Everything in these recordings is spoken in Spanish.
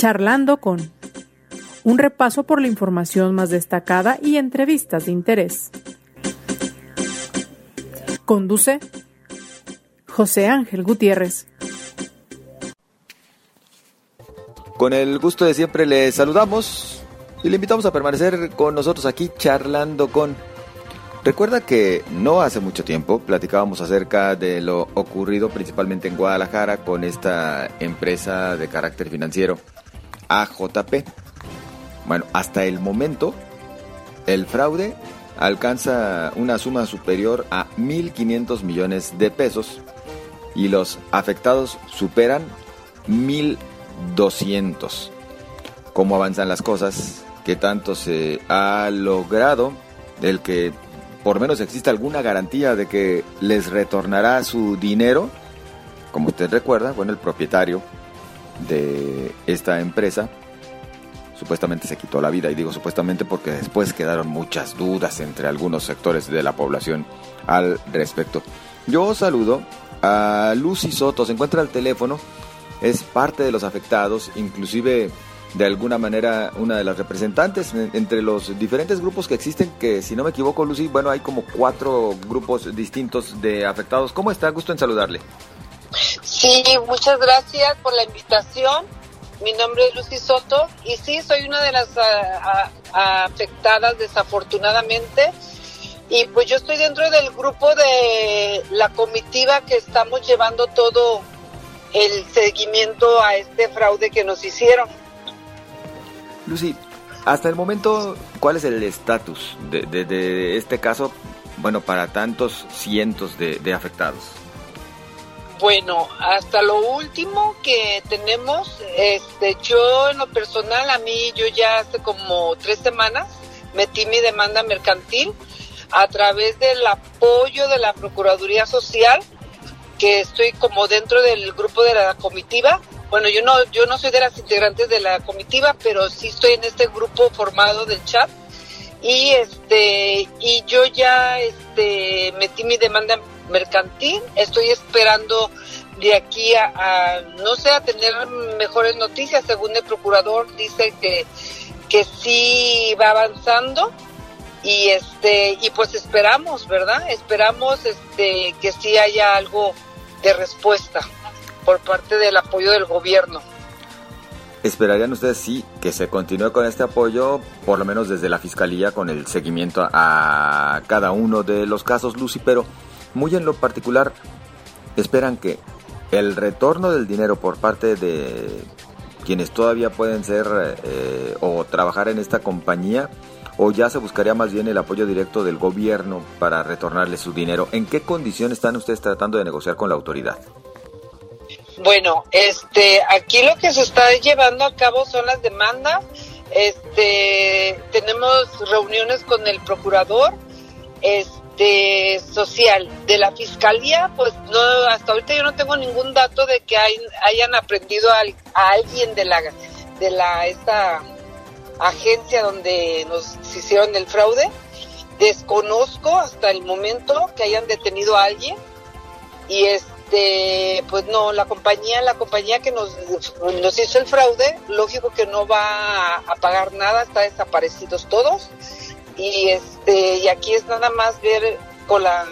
Charlando con un repaso por la información más destacada y entrevistas de interés. Conduce José Ángel Gutiérrez. Con el gusto de siempre le saludamos y le invitamos a permanecer con nosotros aquí charlando con... Recuerda que no hace mucho tiempo platicábamos acerca de lo ocurrido principalmente en Guadalajara con esta empresa de carácter financiero AJP. Bueno, hasta el momento el fraude alcanza una suma superior a 1.500 millones de pesos y los afectados superan 1.200. ¿Cómo avanzan las cosas? ¿Qué tanto se ha logrado? El que por menos existe alguna garantía de que les retornará su dinero. Como usted recuerda, bueno, el propietario de esta empresa supuestamente se quitó la vida y digo supuestamente porque después quedaron muchas dudas entre algunos sectores de la población al respecto. Yo saludo a Lucy Soto, se encuentra al teléfono, es parte de los afectados, inclusive de alguna manera una de las representantes entre los diferentes grupos que existen, que si no me equivoco, Lucy, bueno, hay como cuatro grupos distintos de afectados. ¿Cómo está? Gusto en saludarle. Sí, muchas gracias por la invitación. Mi nombre es Lucy Soto y sí, soy una de las afectadas desafortunadamente. Y pues yo estoy dentro del grupo de la comitiva que estamos llevando todo el seguimiento a este fraude que nos hicieron. Lucy, hasta el momento, ¿cuál es el estatus de, este caso, bueno, para tantos cientos de, afectados? Bueno, hasta lo último que tenemos, este, yo en lo personal, a mí yo ya hace como tres semanas metí mi demanda mercantil a través del apoyo de la Procuraduría Social, que estoy como dentro del grupo de la comitiva. Bueno, yo no, yo no soy de las integrantes de la comitiva, pero sí estoy en este grupo formado del chat y este y yo ya este metí mi demanda mercantil, estoy esperando de aquí a, no sé a tener mejores noticias según el procurador dice que que sí va avanzando y este y pues esperamos, ¿verdad? Esperamos este que sí haya algo de respuesta por parte del apoyo del gobierno. ¿Esperarían ustedes sí que se continúe con este apoyo, por lo menos desde la Fiscalía, con el seguimiento a cada uno de los casos, Lucy? Pero muy en lo particular, ¿esperan que el retorno del dinero por parte de quienes todavía pueden ser eh, o trabajar en esta compañía, o ya se buscaría más bien el apoyo directo del gobierno para retornarle su dinero? ¿En qué condición están ustedes tratando de negociar con la autoridad? Bueno, este, aquí lo que se está llevando a cabo son las demandas. Este, tenemos reuniones con el procurador, este, social de la fiscalía. Pues no, hasta ahorita yo no tengo ningún dato de que hayan aprendido a, alguien de la, de la esta agencia donde nos hicieron el fraude. Desconozco hasta el momento que hayan detenido a alguien y este este, pues no, la compañía, la compañía que nos, nos hizo el fraude, lógico que no va a, pagar nada, está desaparecidos todos. Y este, y aquí es nada más ver con la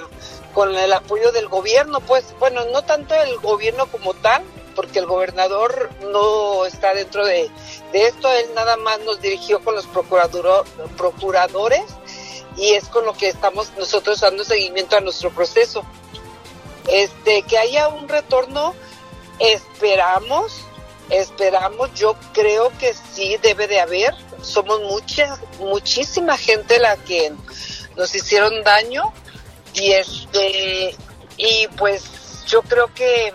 con el apoyo del gobierno, pues bueno, no tanto el gobierno como tal, porque el gobernador no está dentro de, de esto, él nada más nos dirigió con los procuradores y es con lo que estamos nosotros dando seguimiento a nuestro proceso este, que haya un retorno, esperamos, esperamos, yo creo que sí debe de haber, somos mucha, muchísima gente la que nos hicieron daño y este, y pues yo creo que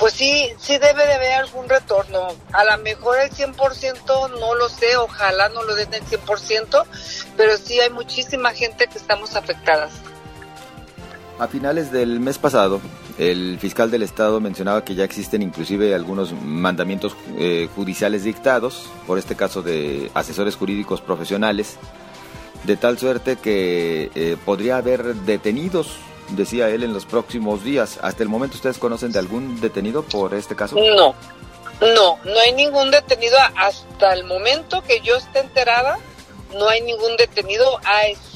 pues sí, sí debe de haber algún retorno. A lo mejor el 100% no lo sé, ojalá no lo den el 100%, pero sí hay muchísima gente que estamos afectadas. A finales del mes pasado, el fiscal del estado mencionaba que ya existen inclusive algunos mandamientos eh, judiciales dictados, por este caso de asesores jurídicos profesionales, de tal suerte que eh, podría haber detenidos, decía él, en los próximos días. ¿Hasta el momento ustedes conocen de algún detenido por este caso? No, No, no hay ningún detenido hasta el momento que yo esté enterada. No hay ningún detenido.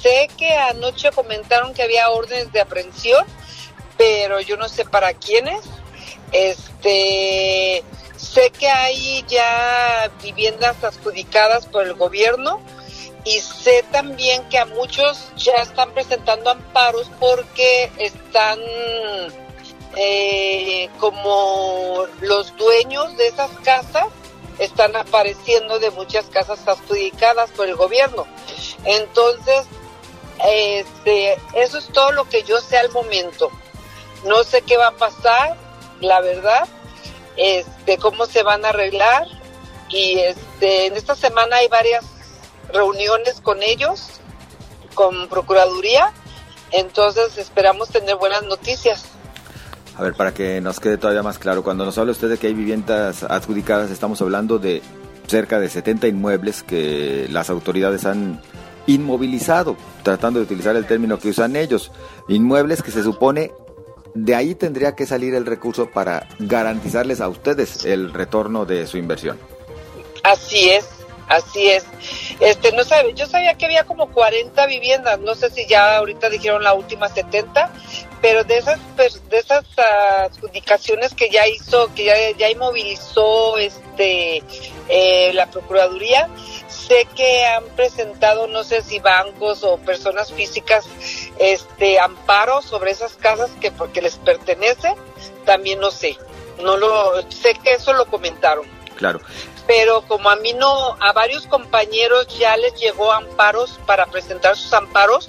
sé que anoche comentaron que había órdenes de aprehensión, pero yo no sé para quiénes. Este, sé que hay ya viviendas adjudicadas por el gobierno y sé también que a muchos ya están presentando amparos porque están eh, como los dueños de esas casas están apareciendo de muchas casas adjudicadas por el gobierno. Entonces, este, eso es todo lo que yo sé al momento. No sé qué va a pasar, la verdad, este, cómo se van a arreglar y este, en esta semana hay varias reuniones con ellos, con Procuraduría, entonces esperamos tener buenas noticias. A ver, para que nos quede todavía más claro, cuando nos habla usted de que hay viviendas adjudicadas, estamos hablando de cerca de 70 inmuebles que las autoridades han inmovilizado, tratando de utilizar el término que usan ellos. Inmuebles que se supone de ahí tendría que salir el recurso para garantizarles a ustedes el retorno de su inversión. Así es, así es. Este, no sabe, yo sabía que había como 40 viviendas, no sé si ya ahorita dijeron la última 70, pero de esas de esas adjudicaciones que ya hizo, que ya, ya inmovilizó este eh, la procuraduría, sé que han presentado no sé si bancos o personas físicas este amparo sobre esas casas que porque les pertenece, también no sé. No lo sé que eso lo comentaron. Claro. Pero como a mí no, a varios compañeros ya les llegó amparos para presentar sus amparos,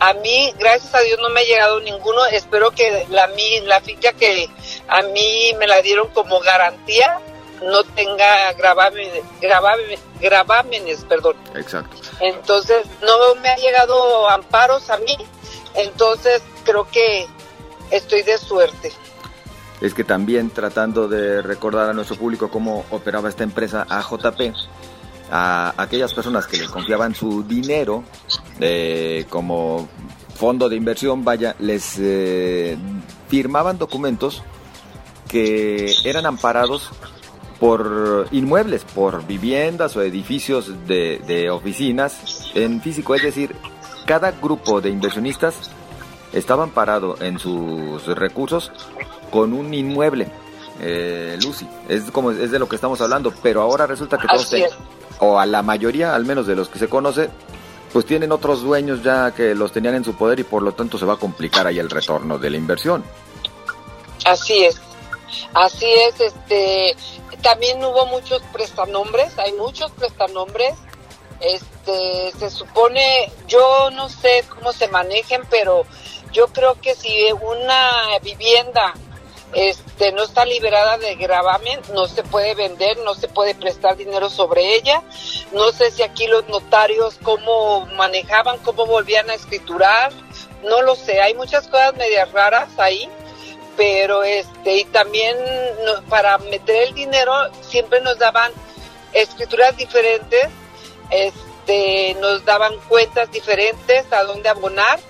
a mí, gracias a Dios, no me ha llegado ninguno. Espero que la, la ficha que a mí me la dieron como garantía no tenga gravámenes, gravámenes, perdón. Exacto. Entonces, no me ha llegado amparos a mí. Entonces, creo que estoy de suerte. Es que también tratando de recordar a nuestro público cómo operaba esta empresa AJP, a aquellas personas que le confiaban su dinero eh, como fondo de inversión, vaya, les eh, firmaban documentos que eran amparados por inmuebles, por viviendas o edificios de, de oficinas en físico, es decir, cada grupo de inversionistas estaba amparado en sus recursos con un inmueble. Eh, Lucy, es como es de lo que estamos hablando, pero ahora resulta que todos, o a la mayoría, al menos de los que se conoce, pues tienen otros dueños ya que los tenían en su poder y por lo tanto se va a complicar ahí el retorno de la inversión. Así es, así es, este, también hubo muchos prestanombres, hay muchos prestanombres, este, se supone, yo no sé cómo se manejen, pero yo creo que si una vivienda este, no está liberada de gravamen, no se puede vender, no se puede prestar dinero sobre ella. No sé si aquí los notarios cómo manejaban, cómo volvían a escriturar, no lo sé. Hay muchas cosas medias raras ahí, pero este, y también para meter el dinero siempre nos daban escrituras diferentes, este, nos daban cuentas diferentes a dónde abonar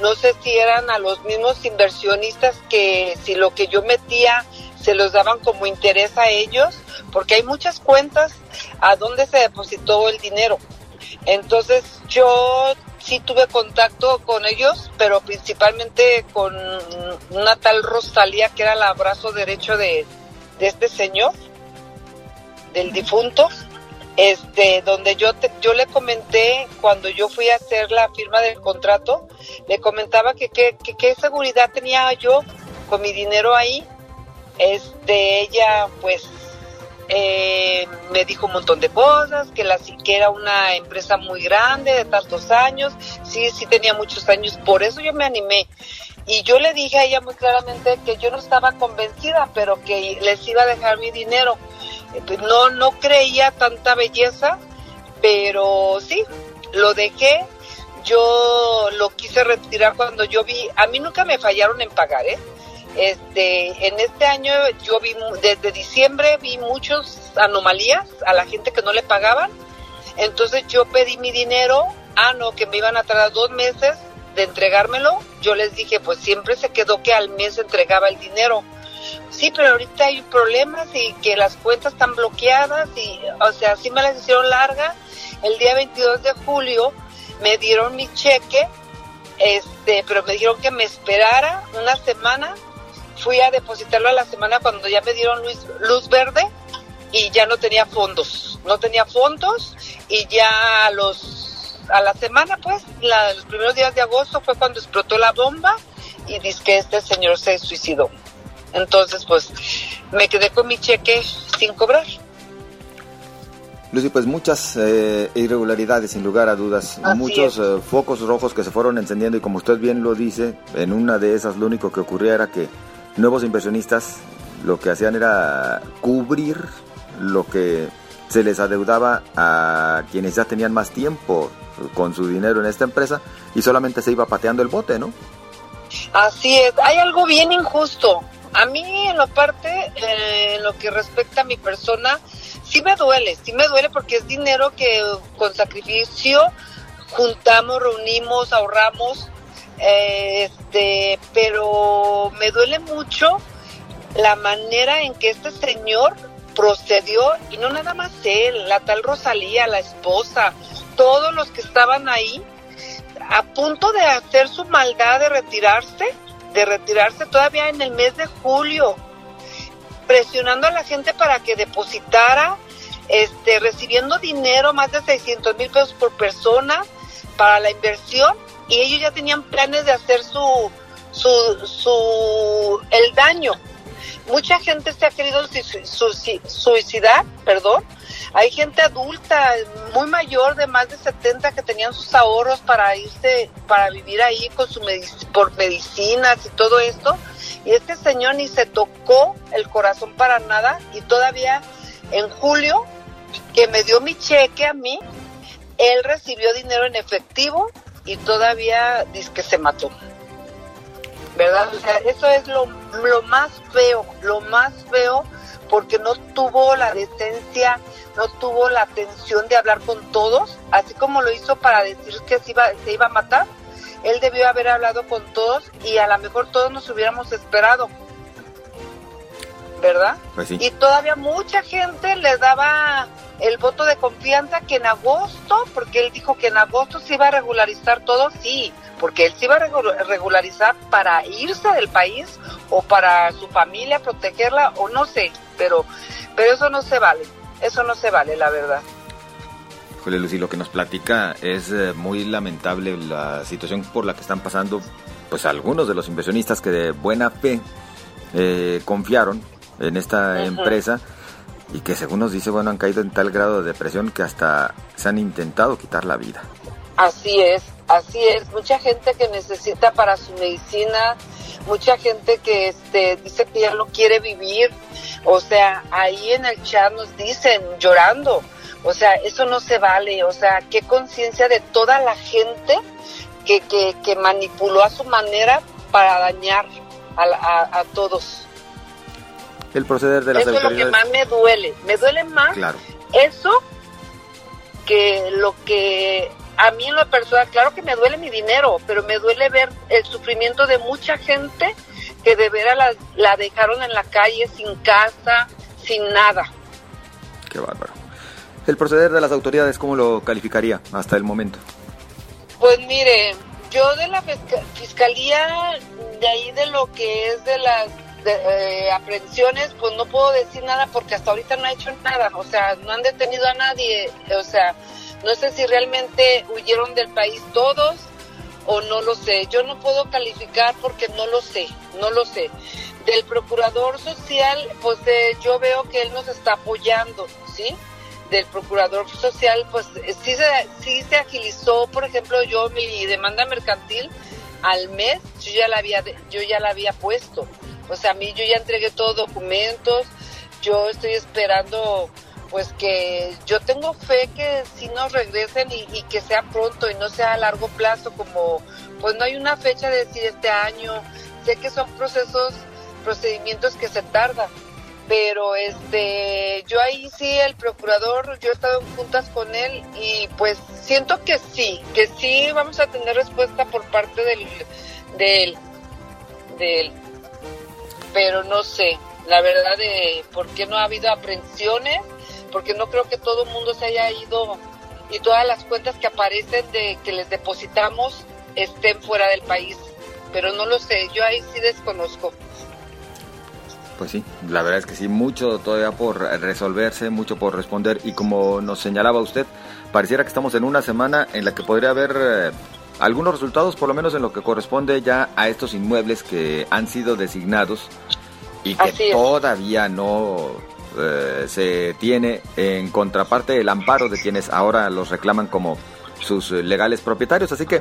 no sé si eran a los mismos inversionistas que si lo que yo metía se los daban como interés a ellos, porque hay muchas cuentas a donde se depositó el dinero. Entonces yo sí tuve contacto con ellos, pero principalmente con una tal Rosalía, que era el abrazo derecho de, de este señor, del difunto este, donde yo, yo le comenté cuando yo fui a hacer la firma del contrato, le comentaba que qué seguridad tenía yo con mi dinero ahí. Este, ella pues eh, me dijo un montón de cosas, que la que era una empresa muy grande de tantos años, sí, sí tenía muchos años, por eso yo me animé. Y yo le dije a ella muy claramente que yo no estaba convencida, pero que les iba a dejar mi dinero no, no creía tanta belleza, pero sí, lo dejé. Yo lo quise retirar cuando yo vi, a mí nunca me fallaron en pagar, ¿eh? Este, en este año yo vi, desde diciembre vi muchas anomalías a la gente que no le pagaban. Entonces yo pedí mi dinero, ah, no, que me iban a tardar dos meses de entregármelo. Yo les dije, pues siempre se quedó que al mes entregaba el dinero. Sí, pero ahorita hay problemas y que las cuentas están bloqueadas y, o sea, sí me las hicieron larga. El día 22 de julio me dieron mi cheque, este, pero me dijeron que me esperara una semana. Fui a depositarlo a la semana cuando ya me dieron luz, luz verde y ya no tenía fondos, no tenía fondos y ya a los a la semana pues, los primeros días de agosto fue cuando explotó la bomba y dice que este señor se suicidó. Entonces pues me quedé con mi cheque sin cobrar. Lucy, pues muchas eh, irregularidades, sin lugar a dudas, muchos eh, focos rojos que se fueron encendiendo y como usted bien lo dice, en una de esas lo único que ocurría era que nuevos inversionistas lo que hacían era cubrir lo que se les adeudaba a quienes ya tenían más tiempo con su dinero en esta empresa y solamente se iba pateando el bote, ¿no? Así es, hay algo bien injusto. A mí en lo parte, eh, en lo que respecta a mi persona, sí me duele, sí me duele porque es dinero que con sacrificio juntamos, reunimos, ahorramos, eh, este, pero me duele mucho la manera en que este señor procedió, y no nada más él, la tal Rosalía, la esposa, todos los que estaban ahí, a punto de hacer su maldad de retirarse, de retirarse todavía en el mes de julio, presionando a la gente para que depositara, este, recibiendo dinero, más de 600 mil pesos por persona para la inversión, y ellos ya tenían planes de hacer su, su, su, el daño mucha gente se ha querido suicidar, perdón. Hay gente adulta, muy mayor, de más de 70, que tenían sus ahorros para irse, para vivir ahí con su por medicinas y todo esto. Y este señor ni se tocó el corazón para nada y todavía en julio, que me dio mi cheque a mí, él recibió dinero en efectivo y todavía dice que se mató. ¿verdad? O sea, eso es lo, lo más feo, lo más feo porque no tuvo la decencia, no tuvo la atención de hablar con todos, así como lo hizo para decir que se iba, se iba a matar. Él debió haber hablado con todos y a lo mejor todos nos hubiéramos esperado. ¿Verdad? Pues sí. Y todavía mucha gente le daba el voto de confianza que en agosto, porque él dijo que en agosto se iba a regularizar todo, sí, porque él se iba a regularizar para irse del país o para su familia protegerla o no sé, pero pero eso no se vale, eso no se vale, la verdad. Jole Lucy, lo que nos platica es eh, muy lamentable la situación por la que están pasando pues algunos de los inversionistas que de buena fe eh, confiaron en esta empresa y que según nos dice, bueno, han caído en tal grado de depresión que hasta se han intentado quitar la vida. Así es, así es. Mucha gente que necesita para su medicina, mucha gente que este, dice que ya no quiere vivir. O sea, ahí en el chat nos dicen llorando. O sea, eso no se vale. O sea, qué conciencia de toda la gente que, que, que manipuló a su manera para dañar a, a todos el proceder de las Eso es lo que más me duele. Me duele más eso que lo que a mí en lo personal, claro que me duele mi dinero, pero me duele ver el sufrimiento de mucha gente que de veras la, la dejaron en la calle sin casa, sin nada. Qué bárbaro. ¿El proceder de las autoridades cómo lo calificaría hasta el momento? Pues mire, yo de la fiscalía, de ahí de lo que es de las de, eh, aprehensiones, pues no puedo decir nada porque hasta ahorita no ha hecho nada, o sea, no han detenido a nadie, o sea, no sé si realmente huyeron del país todos o no lo sé, yo no puedo calificar porque no lo sé, no lo sé. Del procurador social, pues eh, yo veo que él nos está apoyando, ¿sí? Del procurador social, pues eh, sí se, sí se agilizó, por ejemplo, yo mi demanda mercantil al mes, yo ya la había, yo ya la había puesto o sea, a mí yo ya entregué todos documentos, yo estoy esperando pues que yo tengo fe que si nos regresen y, que sea pronto y no sea a largo plazo como pues no hay una fecha de decir este año. Sé que son procesos procedimientos que se tardan pero este yo ahí sí el procurador yo he estado juntas con él y pues siento que sí que sí vamos a tener respuesta por parte del del, del pero no sé, la verdad de por qué no ha habido aprehensiones, porque no creo que todo el mundo se haya ido y todas las cuentas que aparecen de que les depositamos estén fuera del país, pero no lo sé, yo ahí sí desconozco. Pues sí, la verdad es que sí, mucho todavía por resolverse, mucho por responder y como nos señalaba usted, pareciera que estamos en una semana en la que podría haber eh, algunos resultados, por lo menos en lo que corresponde ya a estos inmuebles que han sido designados y que todavía no eh, se tiene en contraparte el amparo de quienes ahora los reclaman como sus legales propietarios. Así que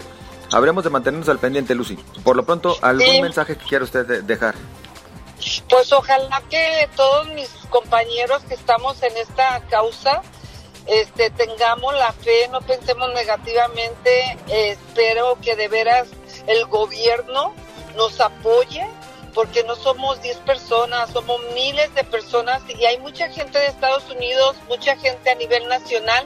habremos de mantenernos al pendiente, Lucy. Por lo pronto, ¿algún mensaje que quiera usted dejar? Pues ojalá que todos mis compañeros que estamos en esta causa este, tengamos la fe, no pensemos negativamente, espero que de veras el gobierno nos apoye porque no somos 10 personas, somos miles de personas y hay mucha gente de Estados Unidos, mucha gente a nivel nacional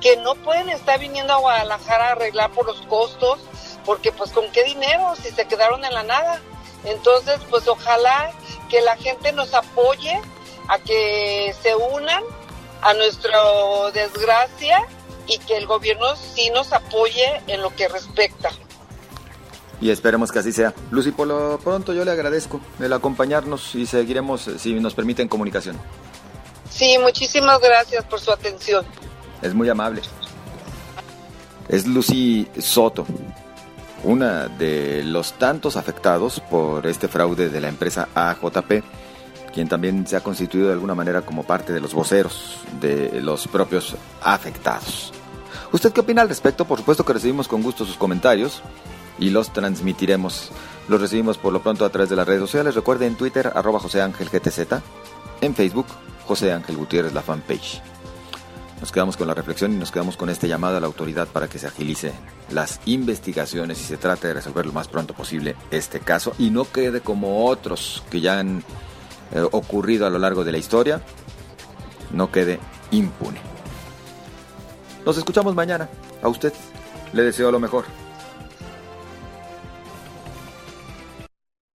que no pueden estar viniendo a Guadalajara a arreglar por los costos, porque pues con qué dinero si se quedaron en la nada. Entonces, pues ojalá que la gente nos apoye a que se unan a nuestra desgracia y que el gobierno sí nos apoye en lo que respecta. Y esperemos que así sea. Lucy, por lo pronto yo le agradezco el acompañarnos y seguiremos, si nos permiten, comunicación. Sí, muchísimas gracias por su atención. Es muy amable. Es Lucy Soto, una de los tantos afectados por este fraude de la empresa AJP, quien también se ha constituido de alguna manera como parte de los voceros de los propios afectados. ¿Usted qué opina al respecto? Por supuesto que recibimos con gusto sus comentarios y los transmitiremos. Los recibimos por lo pronto a través de las redes sociales. Recuerde en Twitter, arroba José Ángel GTZ. En Facebook, José Ángel Gutiérrez, la fanpage. Nos quedamos con la reflexión y nos quedamos con este llamado a la autoridad para que se agilice las investigaciones y se trate de resolver lo más pronto posible este caso y no quede como otros que ya han eh, ocurrido a lo largo de la historia, no quede impune. Nos escuchamos mañana. A usted le deseo lo mejor.